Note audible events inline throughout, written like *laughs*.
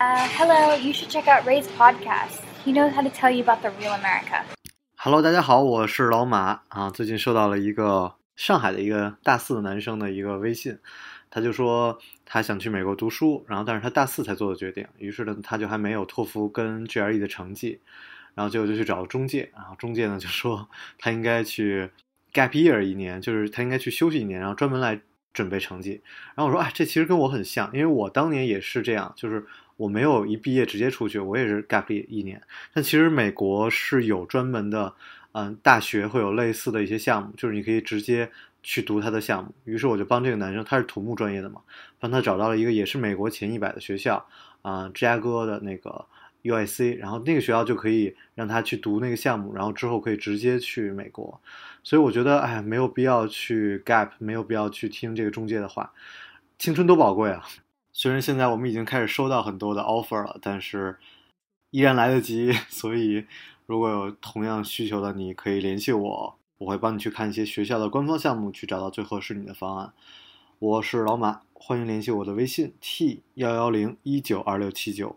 Uh, hello, you should check out Ray's podcast. He knows how to tell you about the real America. Hello，大家好，我是老马啊。最近收到了一个上海的一个大四的男生的一个微信，他就说他想去美国读书，然后但是他大四才做的决定，于是呢他就还没有托福跟 GRE 的成绩，然后结果就去找中介，然后中介呢就说他应该去 gap year 一年，就是他应该去休息一年，然后专门来准备成绩。然后我说哎，这其实跟我很像，因为我当年也是这样，就是我没有一毕业直接出去，我也是 gap 一年。但其实美国是有专门的，嗯，大学会有类似的一些项目，就是你可以直接去读他的项目。于是我就帮这个男生，他是土木专业的嘛，帮他找到了一个也是美国前一百的学校，啊、芝加哥的那个 UIC，然后那个学校就可以让他去读那个项目，然后之后可以直接去美国。所以我觉得，哎，没有必要去 gap，没有必要去听这个中介的话，青春多宝贵啊！虽然现在我们已经开始收到很多的 offer 了，但是依然来得及。*laughs* 所以，如果有同样需求的，你可以联系我，我会帮你去看一些学校的官方项目，去找到最合适你的方案。我是老马，欢迎联系我的微信 t 幺幺零一九二六七九。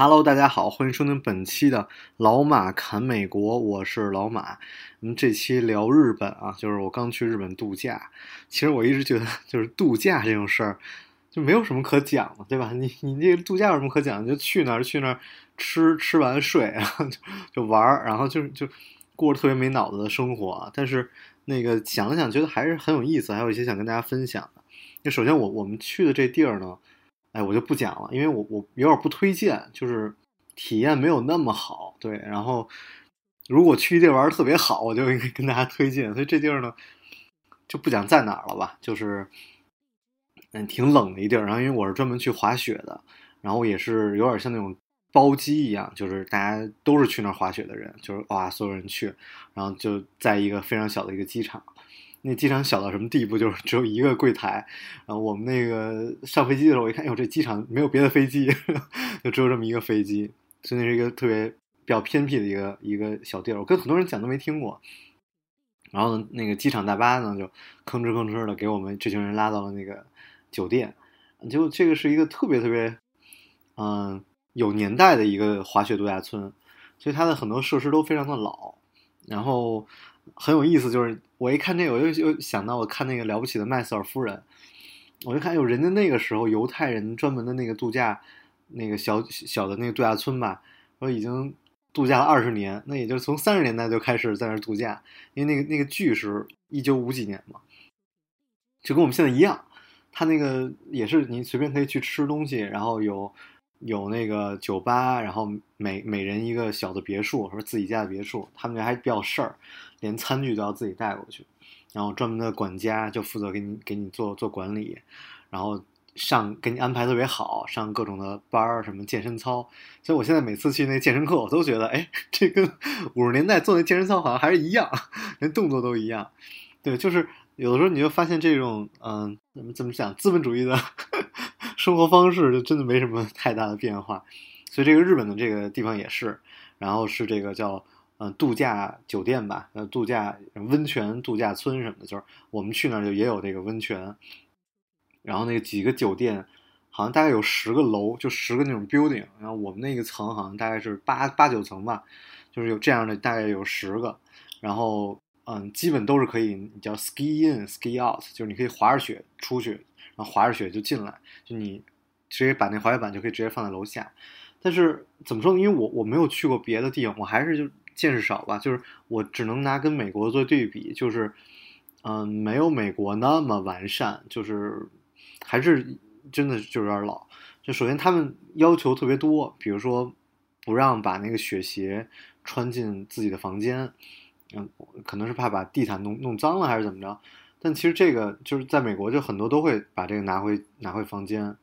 Hello，大家好，欢迎收听本期的老马侃美国，我是老马。我们这期聊日本啊，就是我刚去日本度假。其实我一直觉得，*laughs* 就是度假这种事儿，就没有什么可讲的，对吧？你你这个度假有什么可讲？就去那儿去那儿吃吃完睡，*laughs* 然后就就玩儿，然后就就过着特别没脑子的生活。但是那个想了想，觉得还是很有意思，还有一些想跟大家分享的。就首先我我们去的这地儿呢。哎，我就不讲了，因为我我有点不推荐，就是体验没有那么好。对，然后如果去一地玩特别好，我就应该跟大家推荐。所以这地儿呢，就不讲在哪儿了吧，就是嗯挺冷的一地儿。然后因为我是专门去滑雪的，然后也是有点像那种包机一样，就是大家都是去那儿滑雪的人，就是哇，所有人去，然后就在一个非常小的一个机场。那机场小到什么地步？就是只有一个柜台，然后我们那个上飞机的时候，我一看，哎呦，这机场没有别的飞机，*laughs* 就只有这么一个飞机，所以那是一个特别比较偏僻的一个一个小地儿。我跟很多人讲都没听过。然后呢，那个机场大巴呢，就吭哧吭哧的给我们这群人拉到了那个酒店。结果这个是一个特别特别，嗯，有年代的一个滑雪度假村，所以它的很多设施都非常的老，然后。很有意思，就是我一看这个，我又又想到我看那个了不起的麦瑟尔夫人，我就看有人家那个时候犹太人专门的那个度假，那个小小的那个度假村吧，我已经度假了二十年，那也就是从三十年代就开始在那儿度假，因为那个那个剧是一九五几年嘛，就跟我们现在一样，他那个也是你随便可以去吃东西，然后有有那个酒吧，然后每每人一个小的别墅，或者自己家的别墅，他们家还比较事儿。连餐具都要自己带过去，然后专门的管家就负责给你给你做做管理，然后上给你安排特别好，上各种的班儿，什么健身操。所以我现在每次去那健身课，我都觉得，哎，这跟 *laughs* 五十年代做那健身操好像还是一样，连动作都一样。对，就是有的时候你就发现这种，嗯，怎么怎么讲，资本主义的生活方式就真的没什么太大的变化。所以这个日本的这个地方也是，然后是这个叫。嗯，度假酒店吧，呃，度假温泉度假村什么的，就是我们去那儿就也有这个温泉，然后那个几个酒店，好像大概有十个楼，就十个那种 building，然后我们那个层好像大概是八八九层吧，就是有这样的大概有十个，然后嗯，基本都是可以叫 ski in ski out，就是你可以滑着雪出去，然后滑着雪就进来，就你直接把那滑雪板就可以直接放在楼下，但是怎么说呢？因为我我没有去过别的地方，我还是就。见识少吧，就是我只能拿跟美国做对比，就是，嗯，没有美国那么完善，就是还是真的就有点老。就首先他们要求特别多，比如说不让把那个雪鞋穿进自己的房间，嗯，可能是怕把地毯弄弄脏了还是怎么着。但其实这个就是在美国就很多都会把这个拿回拿回房间，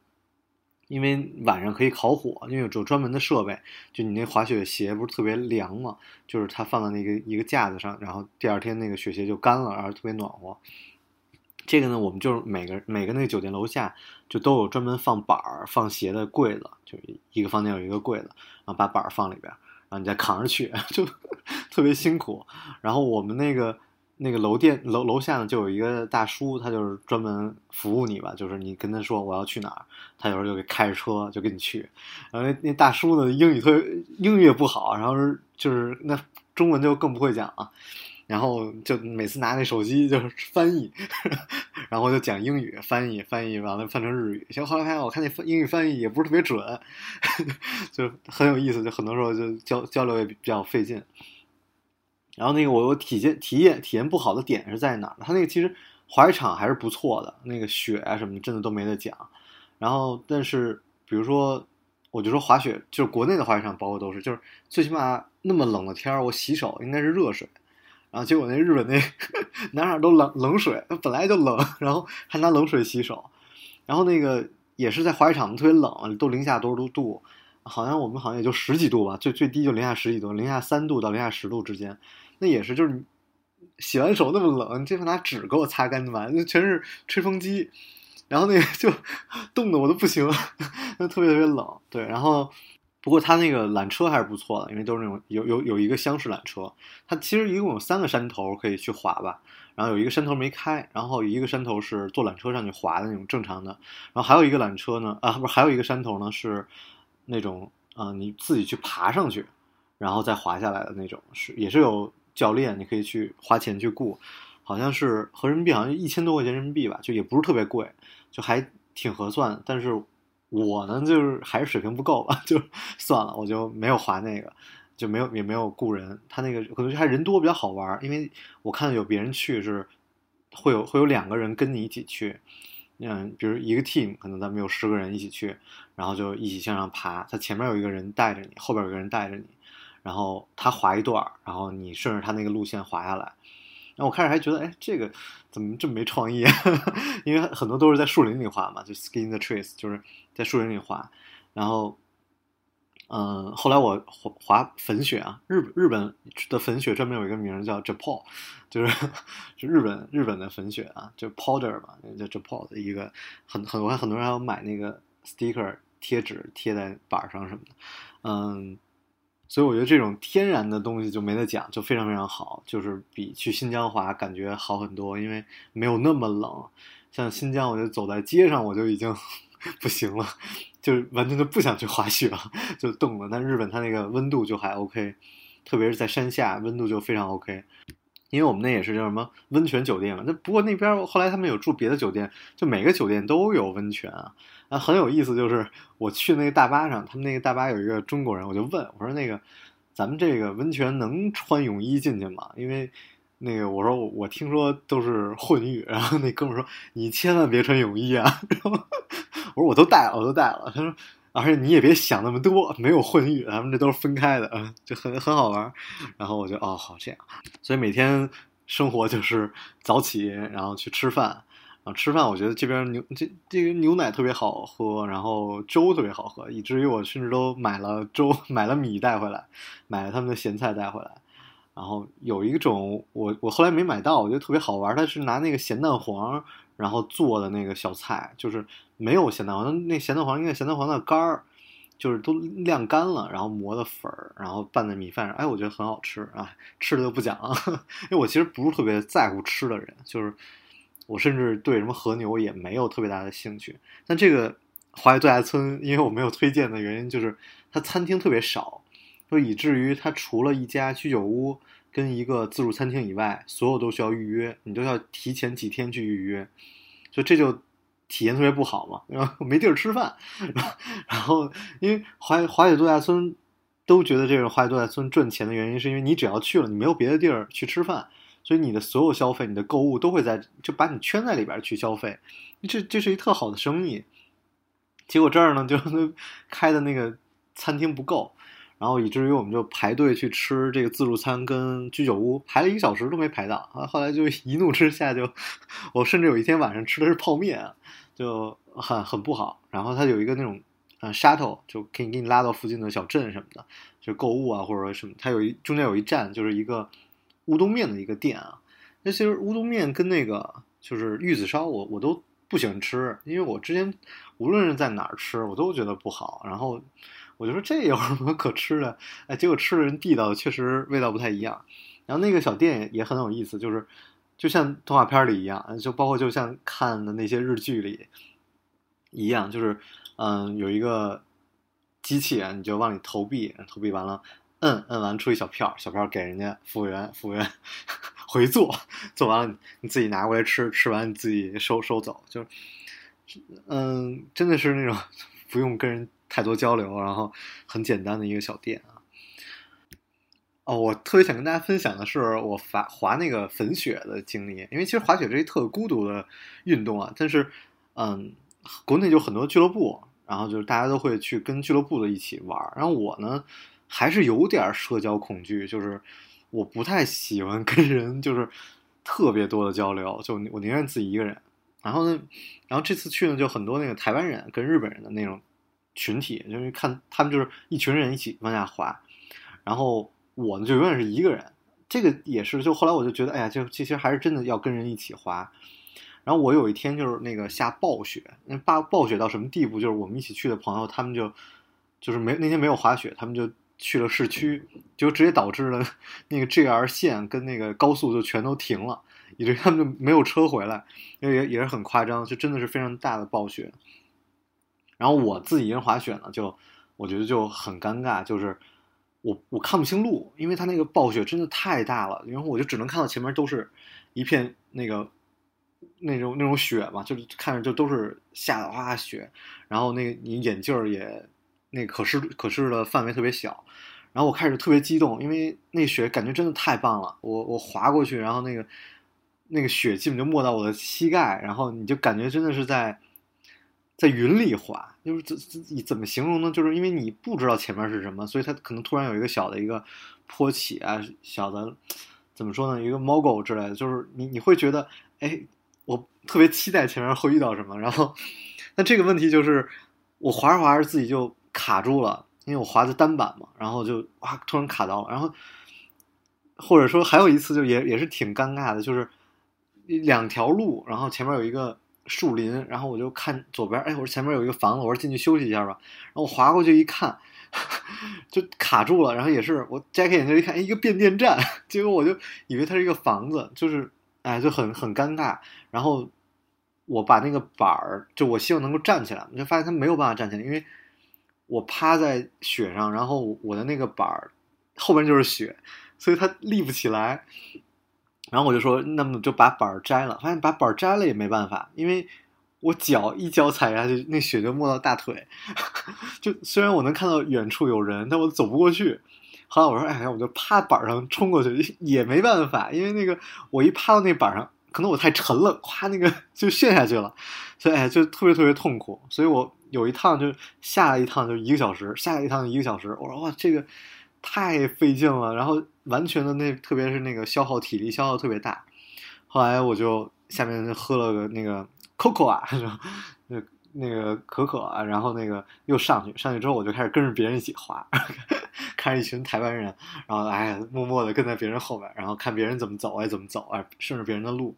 因为晚上可以烤火，因为有专门的设备。就你那滑雪鞋不是特别凉嘛，就是它放在那个一个架子上，然后第二天那个雪鞋就干了，然后特别暖和。这个呢，我们就是每个每个那个酒店楼下就都有专门放板儿、放鞋的柜子，就一个房间有一个柜子，然后把板儿放里边，然后你再扛着去，*laughs* 就特别辛苦。然后我们那个那个楼店楼楼下呢，就有一个大叔，他就是专门服务你吧，就是你跟他说我要去哪儿，他有时候就给开着车就跟你去。然后那那大叔呢，英语特别英语也不好，然后就是那中文就更不会讲啊。然后就每次拿那手机就是翻译，*laughs* 然后就讲英语翻译翻译完了翻成日语。其实后来发现我看那英语翻译也不是特别准，*laughs* 就很有意思。就很多时候就交交流也比较费劲。然后那个我我体验体验体验不好的点是在哪儿？他那个其实滑雪场还是不错的，那个雪啊什么真的都没得讲。然后但是比如说我就说滑雪，就是国内的滑雪场包括都是，就是最起码那么冷的天儿，我洗手应该是热水。然后结果那日本那哪哪 *laughs* 都冷冷水，本来就冷，然后还拿冷水洗手，然后那个也是在滑雪场特别冷，都零下多少度，好像我们好像也就十几度吧，最最低就零下十几度，零下三度到零下十度之间，那也是就是洗完手那么冷，你这拿纸给我擦干净吧，那全是吹风机，然后那个 *laughs* 就冻得我都不行，*laughs* 那特别特别冷，对，然后。不过它那个缆车还是不错的，因为都是那种有有有一个厢式缆车，它其实一共有三个山头可以去滑吧，然后有一个山头没开，然后一个山头是坐缆车上去滑的那种正常的，然后还有一个缆车呢，啊不是还有一个山头呢是那种啊你自己去爬上去，然后再滑下来的那种，是也是有教练，你可以去花钱去雇，好像是合人民币好像一千多块钱人民币吧，就也不是特别贵，就还挺合算，但是。我呢，就是还是水平不够吧，*laughs* 就算了，我就没有划那个，就没有也没有雇人。他那个可能还人多比较好玩，因为我看有别人去是会有会有两个人跟你一起去，嗯，比如一个 team 可能咱们有十个人一起去，然后就一起向上爬。他前面有一个人带着你，后边有个人带着你，然后他滑一段，然后你顺着他那个路线滑下来。然后我开始还觉得，哎，这个怎么这么没创意？*laughs* 因为很多都是在树林里滑嘛，就 ski in the trees，就是在树林里滑。然后，嗯，后来我滑滑粉雪啊，日日本的粉雪专门有一个名叫 Japan，就是就日本日本的粉雪啊，就 powder 嘛，叫 Japan 的一个很很我看很多人还要买那个 sticker 贴纸贴在板上什么的，嗯。所以我觉得这种天然的东西就没得讲，就非常非常好，就是比去新疆滑感觉好很多，因为没有那么冷。像新疆，我就走在街上我就已经 *laughs* 不行了，就完全就不想去滑雪了，就冻了。但日本它那个温度就还 OK，特别是在山下，温度就非常 OK。因为我们那也是叫什么温泉酒店嘛，那不过那边后来他们有住别的酒店，就每个酒店都有温泉啊。啊，很有意思，就是我去那个大巴上，他们那个大巴有一个中国人，我就问我说：“那个，咱们这个温泉能穿泳衣进去吗？”因为那个我说我听说都是混浴，然后那哥们说：“你千万别穿泳衣啊！” *laughs* 然后我说：“我都带了，我都带了。”他说：“而且你也别想那么多，没有混浴，咱们这都是分开的，就很很好玩。”然后我就哦，好这样，所以每天生活就是早起，然后去吃饭。啊，吃饭我觉得这边牛这这个牛奶特别好喝，然后粥特别好喝，以至于我甚至都买了粥，买了米带回来，买了他们的咸菜带回来。然后有一种我我后来没买到，我觉得特别好玩，它是拿那个咸蛋黄然后做的那个小菜，就是没有咸蛋黄，那咸蛋黄应该咸蛋黄的干儿，就是都晾干了，然后磨的粉儿，然后拌在米饭上，哎，我觉得很好吃啊。吃的就不讲了，*laughs* 因为我其实不是特别在乎吃的人，就是。我甚至对什么和牛也没有特别大的兴趣。但这个华野度假村，因为我没有推荐的原因，就是它餐厅特别少，就以至于它除了一家居酒屋跟一个自助餐厅以外，所有都需要预约，你都要提前几天去预约，所以这就体验特别不好嘛，然后没地儿吃饭。*laughs* 然后因为华华野度假村都觉得这个华野度假村赚钱的原因，是因为你只要去了，你没有别的地儿去吃饭。所以你的所有消费，你的购物都会在就把你圈在里边去消费，这这是一特好的生意。结果这儿呢，就 *laughs* 开的那个餐厅不够，然后以至于我们就排队去吃这个自助餐跟居酒屋，排了一个小时都没排到啊。后来就一怒之下就，*laughs* 我甚至有一天晚上吃的是泡面，就很很不好。然后它有一个那种嗯 shuttle，就可以给你拉到附近的小镇什么的，就购物啊或者什么。它有一中间有一站，就是一个乌冬面的一个店啊。那其实乌冬面跟那个就是玉子烧，我我都不喜欢吃，因为我之前无论是在哪儿吃，我都觉得不好。然后我就说这有什么可吃的？哎，结果吃的人地道，确实味道不太一样。然后那个小店也很有意思，就是就像动画片里一样，就包括就像看的那些日剧里一样，就是嗯有一个机器人，你就往里投币，投币完了摁摁完出一小票，小票给人家服务员，服务员 *laughs* 回做，做完了你自己拿过来吃，吃完你自己收收走，就嗯真的是那种 *laughs* 不用跟人太多交流，然后很简单的一个小店啊。哦，我特别想跟大家分享的是我滑滑那个粉雪的经历，因为其实滑雪是一特孤独的运动啊。但是，嗯，国内就很多俱乐部，然后就是大家都会去跟俱乐部的一起玩。然后我呢，还是有点社交恐惧，就是我不太喜欢跟人就是特别多的交流，就我宁愿自己一个人。然后呢，然后这次去呢，就很多那个台湾人跟日本人的那种群体，就是看他们就是一群人一起往下滑，然后。我呢就永远是一个人，这个也是。就后来我就觉得，哎呀，就其实还是真的要跟人一起滑。然后我有一天就是那个下暴雪，那暴暴雪到什么地步？就是我们一起去的朋友，他们就就是没那天没有滑雪，他们就去了市区，就直接导致了那个 JR 线跟那个高速就全都停了，以至于他们就没有车回来，因为也也是很夸张，就真的是非常大的暴雪。然后我自己一人滑雪呢，就我觉得就很尴尬，就是。我我看不清路，因为它那个暴雪真的太大了，然后我就只能看到前面都是一片那个那种那种雪嘛，就是看着就都是下的哗雪，然后那个你眼镜儿也那可视可视的范围特别小，然后我开始特别激动，因为那雪感觉真的太棒了，我我滑过去，然后那个那个雪基本就没到我的膝盖，然后你就感觉真的是在。在云里滑，就是怎怎怎么形容呢？就是因为你不知道前面是什么，所以它可能突然有一个小的一个坡起啊，小的怎么说呢？一个猫狗之类的，就是你你会觉得，哎，我特别期待前面会遇到什么。然后，那这个问题就是我滑着滑着自己就卡住了，因为我滑的单板嘛，然后就哇突然卡到了。然后或者说还有一次就也也是挺尴尬的，就是两条路，然后前面有一个。树林，然后我就看左边，哎，我说前面有一个房子，我说进去休息一下吧。然后我滑过去一看，*laughs* 就卡住了。然后也是我摘开眼镜一看，哎，一个变电站。*laughs* 结果我就以为它是一个房子，就是哎，就很很尴尬。然后我把那个板儿，就我希望能够站起来，我就发现它没有办法站起来，因为我趴在雪上，然后我的那个板儿后边就是雪，所以它立不起来。然后我就说，那么就把板儿摘了。发现把板儿摘了也没办法，因为我脚一脚踩下去，那雪就没到大腿。*laughs* 就虽然我能看到远处有人，但我走不过去。后来我说，哎呀，我就趴板上冲过去，也没办法，因为那个我一趴到那板上，可能我太沉了，咵，那个 *laughs* 就陷下去了。所以哎，就特别特别痛苦。所以我有一趟就下了一趟就一个小时，下了一趟一个小时。我说哇，这个。太费劲了，然后完全的那，特别是那个消耗体力消耗特别大。后来我就下面喝了个那个 Coco 啊，那那个可可啊，然后那个又上去，上去之后我就开始跟着别人一起滑，*laughs* 看着一群台湾人，然后哎，默默的跟在别人后边，然后看别人怎么走，啊怎么走，哎顺着别人的路，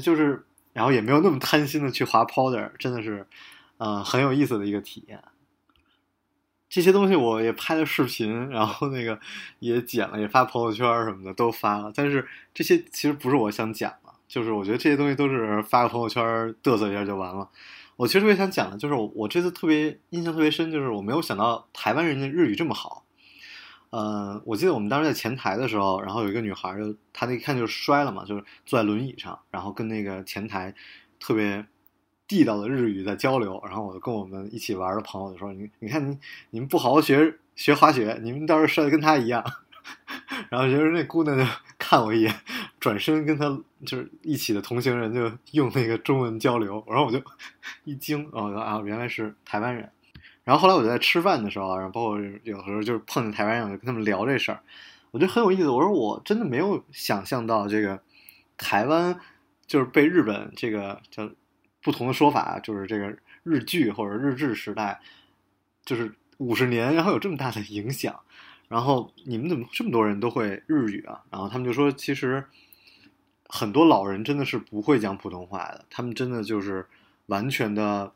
就是，然后也没有那么贪心的去滑 Powder，真的是，嗯，很有意思的一个体验。这些东西我也拍了视频，然后那个也剪了，也发朋友圈什么的都发了。但是这些其实不是我想讲的，就是我觉得这些东西都是发个朋友圈嘚瑟一下就完了。我其实特别想讲的，就是我我这次特别印象特别深，就是我没有想到台湾人的日语这么好。嗯，我记得我们当时在前台的时候，然后有一个女孩，就她那一看就摔了嘛，就是坐在轮椅上，然后跟那个前台特别。地道的日语在交流，然后我就跟我们一起玩的朋友就说：“你你看你你们不好好学学滑雪，你们到时候摔的跟他一样。*laughs* ”然后就是那姑娘就 *laughs* 看我一眼，转身跟他就是一起的同行人就用那个中文交流，然后我就 *laughs* 一惊，哦啊，原来是台湾人。然后后来我就在吃饭的时候，然后包括有时候就是碰见台湾人，我就跟他们聊这事儿，我觉得很有意思。我说我真的没有想象到这个台湾就是被日本这个叫。不同的说法就是这个日剧或者日治时代就是五十年，然后有这么大的影响，然后你们怎么这么多人都会日语啊？然后他们就说，其实很多老人真的是不会讲普通话的，他们真的就是完全的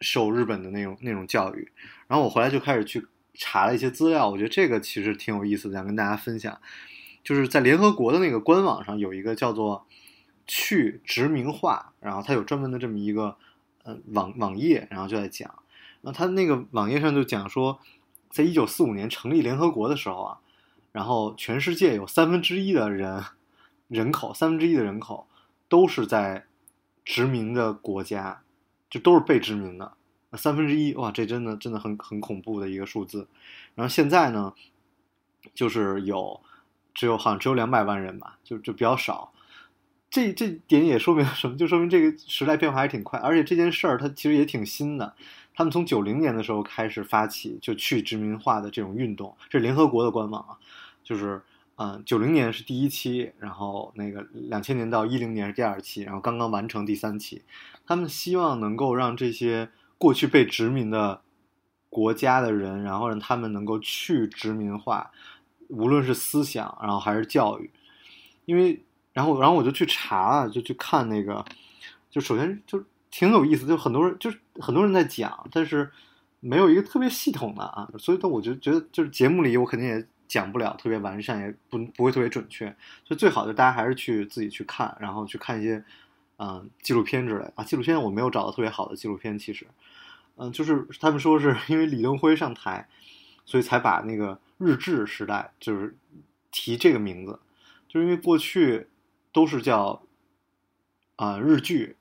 受日本的那种那种教育。然后我回来就开始去查了一些资料，我觉得这个其实挺有意思的，想跟大家分享。就是在联合国的那个官网上有一个叫做“去殖民化”，然后它有专门的这么一个呃网网页，然后就在讲。然后它那个网页上就讲说，在一九四五年成立联合国的时候啊，然后全世界有三分之一的人 *laughs* 人口，三分之一的人口都是在殖民的国家，就都是被殖民的。三分之一，哇，这真的真的很很恐怖的一个数字。然后现在呢，就是有只有好像只有两百万人吧，就就比较少。这这点也说明了什么？就说明这个时代变化还挺快，而且这件事儿它其实也挺新的。他们从九零年的时候开始发起就去殖民化的这种运动，这是联合国的官网啊，就是嗯，九零年是第一期，然后那个两千年到一零年是第二期，然后刚刚完成第三期。他们希望能够让这些过去被殖民的国家的人，然后让他们能够去殖民化，无论是思想，然后还是教育，因为然后然后我就去查，就去看那个，就首先就。挺有意思，就很多人就是很多人在讲，但是没有一个特别系统的啊，所以，但我就觉得就是节目里我肯定也讲不了特别完善，也不不会特别准确，所以最好就大家还是去自己去看，然后去看一些嗯纪录片之类啊。纪录片我没有找到特别好的纪录片，其实，嗯，就是他们说是因为李登辉上台，所以才把那个日治时代就是提这个名字，就是因为过去都是叫啊日剧。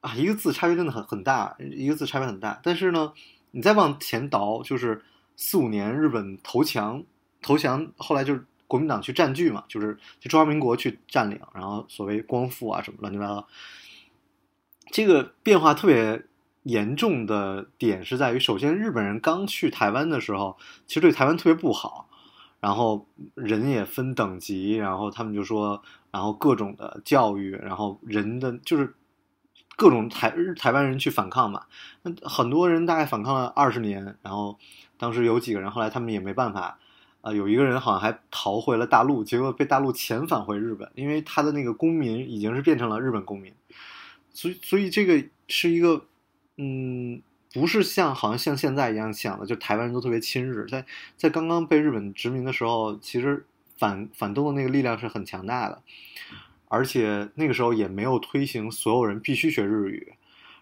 啊，一个字差别真的很很大，一个字差别很大。但是呢，你再往前倒，就是四五年日本投降，投降后来就是国民党去占据嘛，就是就中华民国去占领，然后所谓光复啊什么乱七八糟。这个变化特别严重的点是在于，首先日本人刚去台湾的时候，其实对台湾特别不好，然后人也分等级，然后他们就说，然后各种的教育，然后人的就是。各种台日台湾人去反抗嘛，那很多人大概反抗了二十年，然后当时有几个人，后来他们也没办法，啊，有一个人好像还逃回了大陆，结果被大陆遣返回日本，因为他的那个公民已经是变成了日本公民，所以所以这个是一个，嗯，不是像好像像现在一样想的，就台湾人都特别亲日，在在刚刚被日本殖民的时候，其实反反动的那个力量是很强大的。而且那个时候也没有推行所有人必须学日语，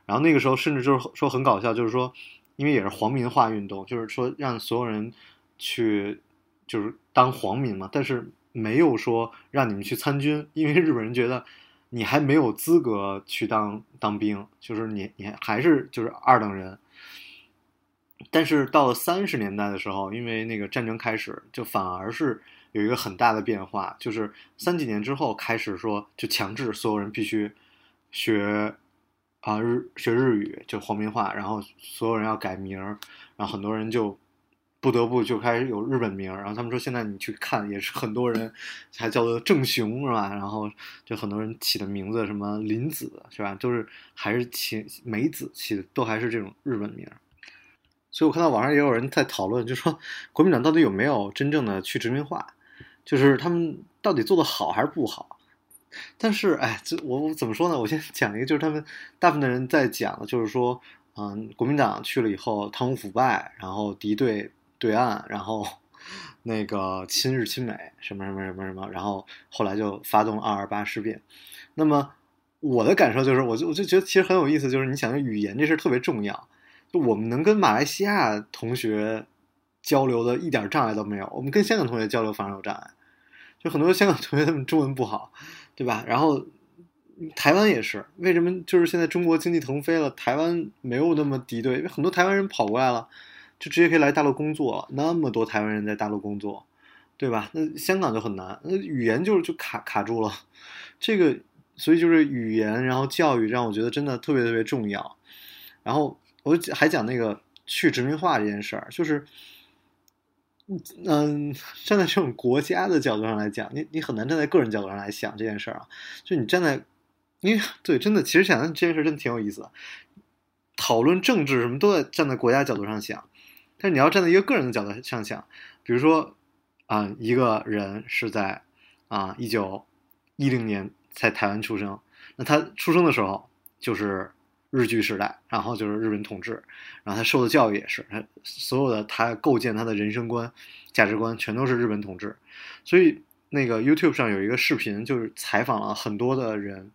然后那个时候甚至就是说很搞笑，就是说，因为也是皇民化运动，就是说让所有人去就是当皇民嘛，但是没有说让你们去参军，因为日本人觉得你还没有资格去当当兵，就是你你还是就是二等人。但是到了三十年代的时候，因为那个战争开始，就反而是。有一个很大的变化，就是三几年之后开始说，就强制所有人必须学啊日学日语，就皇民化，然后所有人要改名，然后很多人就不得不就开始有日本名。然后他们说，现在你去看也是很多人还叫做正雄是吧？然后就很多人起的名字什么林子是吧？都是还是起美子起的，都还是这种日本名。所以我看到网上也有人在讨论，就说 *laughs* 国民党到底有没有真正的去殖民化？就是他们到底做的好还是不好？但是，哎，这我我怎么说呢？我先 *laughs* 讲一个，就是他们大部分的人在讲的，就是说，嗯，国民党去了以后贪污腐败，然后敌对对岸，然后那个亲日亲美，什么什么什么什么，然后后来就发动二二八事变。那么我的感受就是，我就我就觉得其实很有意思，就是你想语言这事特别重要，就我们能跟马来西亚同学交流的一点障碍都没有，我们跟香港同学交流反而有障碍。就很多香港同学他们中文不好，对吧？然后台湾也是，为什么就是现在中国经济腾飞了，台湾没有那么敌对？因为很多台湾人跑过来了，就直接可以来大陆工作了。那么多台湾人在大陆工作，对吧？那香港就很难，那语言就是就卡卡住了。这个，所以就是语言，然后教育，让我觉得真的特别特别重要。然后我还讲那个去殖民化这件事儿，就是。嗯，站在这种国家的角度上来讲，你你很难站在个人角度上来想这件事儿啊。就你站在，因为对，真的，其实想这件事真的挺有意思的。讨论政治什么都在站在国家角度上想，但是你要站在一个个人的角度上想，比如说啊，一个人是在啊一九一零年在台湾出生，那他出生的时候就是日据时代，然后就是日本统治，然后他受的教育也是，他所有的他构建他的人生观、价值观全都是日本统治，所以那个 YouTube 上有一个视频，就是采访了很多的人，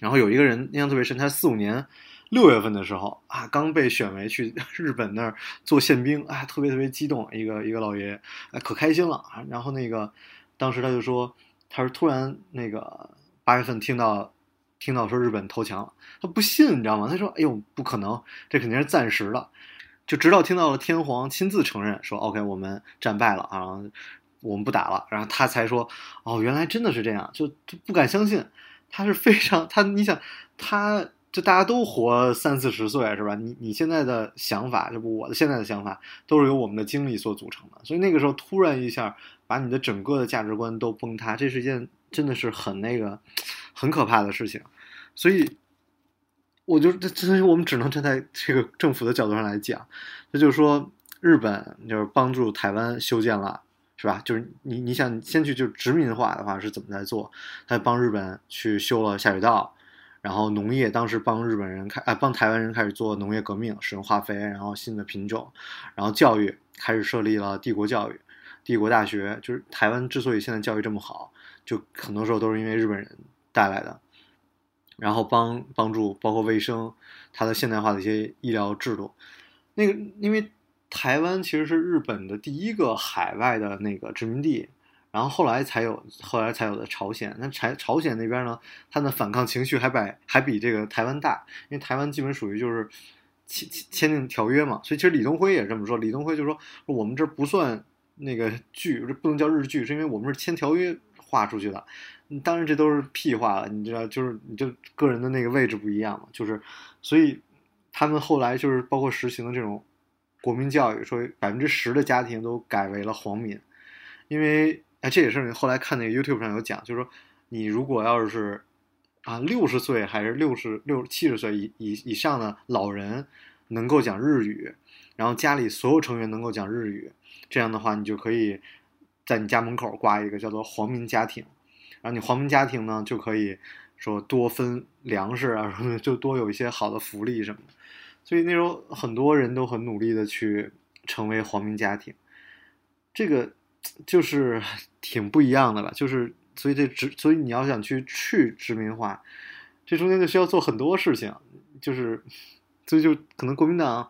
然后有一个人印象特别深，他四五年。六月份的时候啊，刚被选为去 *laughs* 日本那儿做宪兵，啊，特别特别激动，一个一个老爷爷，哎，可开心了啊。然后那个当时他就说，他说突然那个八月份听到听到说日本投降，他不信，你知道吗？他说，哎呦，不可能，这肯定是暂时的。就直到听到了天皇亲自承认说，OK，我们战败了啊，我们不打了，然后他才说，哦，原来真的是这样，就就不敢相信。他是非常他，你想他。就大家都活三四十岁是吧？你你现在的想法，这不我的现在的想法，都是由我们的经历所组成的。所以那个时候突然一下把你的整个的价值观都崩塌，这是一件真的是很那个很可怕的事情。所以，我就这所以我们只能站在这个政府的角度上来讲，那就是说日本就是帮助台湾修建了，是吧？就是你你想先去就殖民化的话是怎么在做？他帮日本去修了下水道。然后农业当时帮日本人开，啊，帮台湾人开始做农业革命，使用化肥，然后新的品种，然后教育开始设立了帝国教育，帝国大学，就是台湾之所以现在教育这么好，就很多时候都是因为日本人带来的。然后帮帮助包括卫生，它的现代化的一些医疗制度，那个因为台湾其实是日本的第一个海外的那个殖民地。然后后来才有，后来才有的朝鲜。那朝朝鲜那边呢，他的反抗情绪还比还比这个台湾大，因为台湾基本属于就是签签签订条约嘛。所以其实李登辉也这么说，李登辉就说我们这不算那个剧，不能叫日剧，是因为我们是签条约划出去的。当然这都是屁话了，你知道，就是你就个人的那个位置不一样嘛。就是所以他们后来就是包括实行的这种国民教育，说百分之十的家庭都改为了皇民，因为。哎，这也是后来看那个 YouTube 上有讲，就是说，你如果要是啊六十岁还是六十六七十岁以以以上的老人能够讲日语，然后家里所有成员能够讲日语，这样的话，你就可以在你家门口挂一个叫做“皇民家庭”，然后你皇民家庭呢就可以说多分粮食啊什么，就多有一些好的福利什么的。所以那时候很多人都很努力的去成为皇民家庭，这个。就是 *laughs* 挺不一样的吧，就是所以这殖，所以你要想去去殖民化，这中间就需要做很多事情，就是所以就可能国民党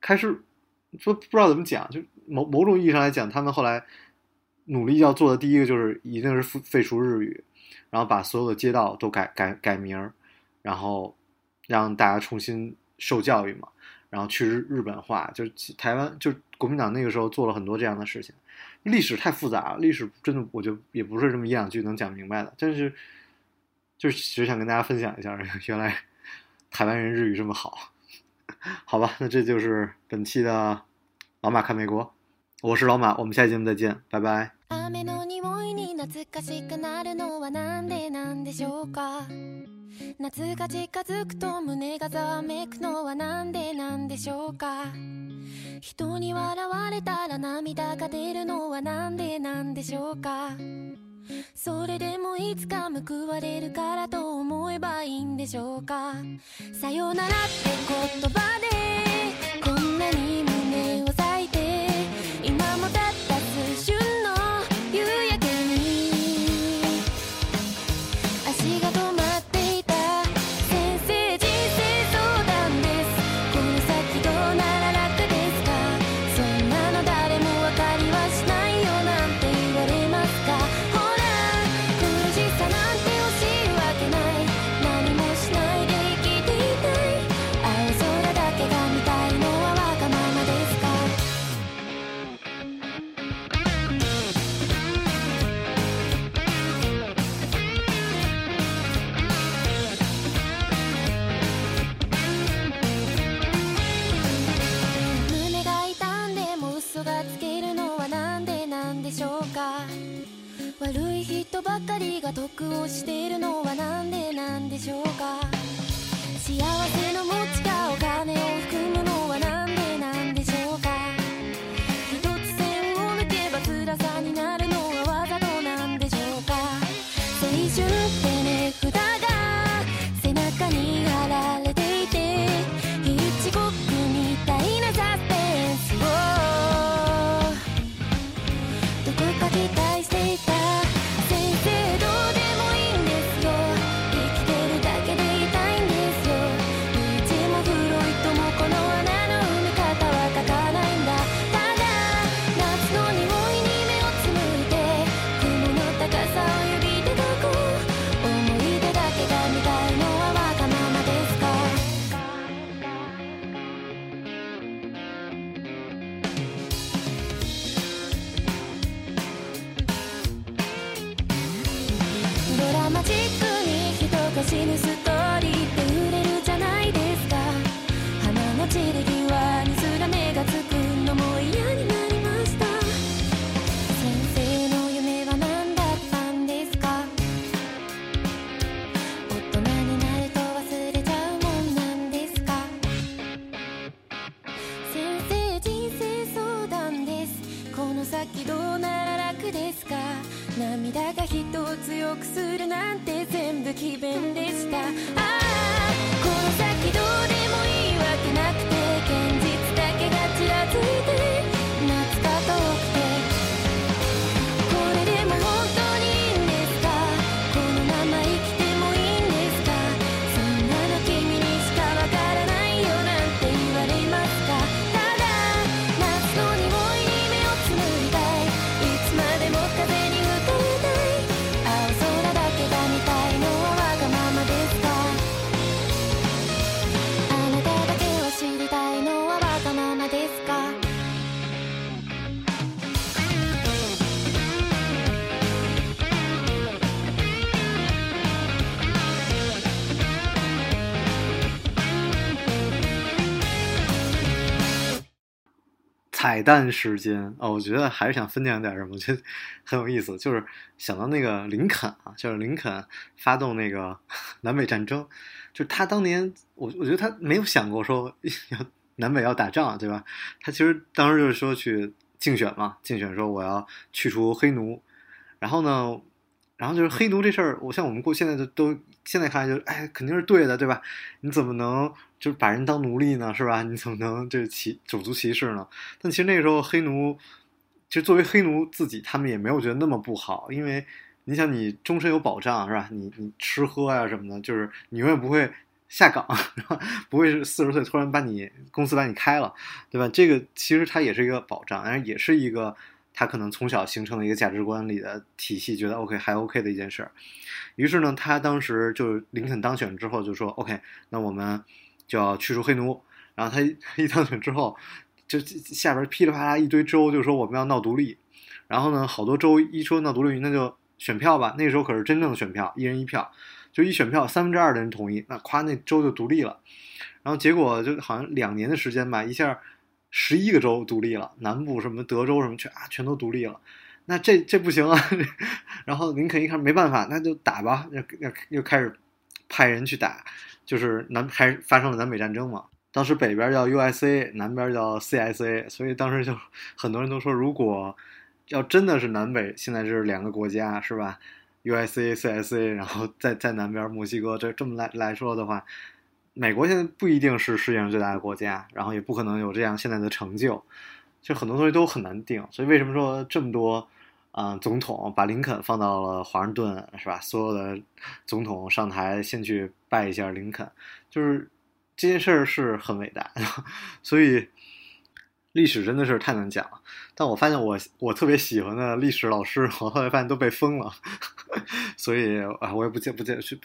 开始说不知道怎么讲，就某某种意义上来讲，他们后来努力要做的第一个就是一定是废废除日语，然后把所有的街道都改改改名，然后让大家重新受教育嘛，然后去日日本化，就是台湾就国民党那个时候做了很多这样的事情。历史太复杂了，历史真的我觉得也不是这么一两句能讲明白的。但是，就是只想跟大家分享一下，原来台湾人日语这么好，好吧？那这就是本期的老马看美国，我是老马，我们下期节目再见，拜拜。夏が近づくと胸がざわめくのはなんでなんでしょうか 人に笑われたら涙が出るのはなんでなんでしょうか？それでもいつか報われるからと思えばいいんでしょうか？さよならって言葉でこんなにもなんて全部詭弁でしたああこの先どうでもいいわけなくて現実だけがちらついて彩蛋时间哦，我觉得还是想分享点什么，我觉得很有意思。就是想到那个林肯啊，就是林肯发动那个 *laughs* 南北战争，就是他当年，我我觉得他没有想过说 *laughs* 要南北要打仗，对吧？他其实当时就是说去竞选嘛，竞选说我要去除黑奴，然后呢，然后就是黑奴这事儿，我像我们过现在的都现在看来就，哎，肯定是对的，对吧？你怎么能就是把人当奴隶呢，是吧？你怎么能就是歧种族歧视呢？但其实那个时候黑奴，其实作为黑奴自己，他们也没有觉得那么不好，因为你想你终身有保障，是吧？你你吃喝呀、什么的，就是你永远不会下岗，*laughs* 是吧？不会是四十岁突然把你公司把你开了，对吧？这个其实它也是一个保障，但是也是一个他可能从小形成的一个价值观里的体系，觉得 OK 还 OK 的一件事。于是呢，他当时就林肯当选之后就说 OK，那我们就要去除黑奴。然后他一 *laughs* 一当选之后，就下边噼里啪啦一堆州就说我们要闹独立。然后呢，好多州一说闹独立，那就选票吧。那时候可是真正的选票，一人一票，就一选票三分之二的人同意，那夸那州就独立了。然后结果就好像两年的时间吧，一下十一个州独立了，南部什么德州什么全啊全都独立了。那这这不行啊！*laughs* 然后林肯一看没办法，那就打吧，又又又开始派人去打，就是南还发生了南北战争嘛。当时北边叫 USA，南边叫 CSA，所以当时就很多人都说，如果要真的是南北现在是两个国家是吧？USA、CSA，然后在在南边墨西哥这这么来来说的话，美国现在不一定是世界上最大的国家，然后也不可能有这样现在的成就，就很多东西都很难定。所以为什么说这么多啊、总统把林肯放到了华盛顿是吧？所有的总统上台先去拜一下林肯，就是这件事儿是很伟大，*laughs* 所以历史真的是太难讲了。但我发现我我特别喜欢的历史老师，我后来发现都被封了，*laughs* 所以啊，我也不见不见是，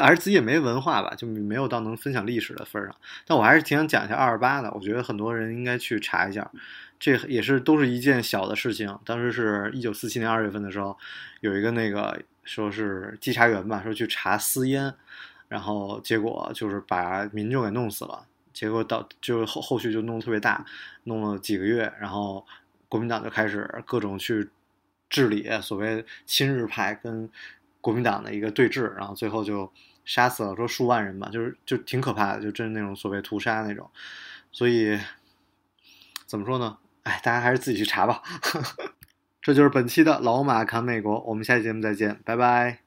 还是自己也没文化吧，就没有到能分享历史的份儿上。但我还是挺想讲一下二二八的，我觉得很多人应该去查一下，这也是都是一件小的事情。当时是一九四七年二月份的时候，有一个那个说是稽查员吧，说去查私烟，然后结果就是把民众给弄死了。结果到就后后续就弄特别大，弄了几个月，然后国民党就开始各种去治理所谓亲日派跟国民党的一个对峙，然后最后就杀死了说数万人吧，就是就挺可怕的，就真是那种所谓屠杀那种。所以怎么说呢？哎，大家还是自己去查吧。*laughs* 这就是本期的老马侃美国，我们下期节目再见，拜拜。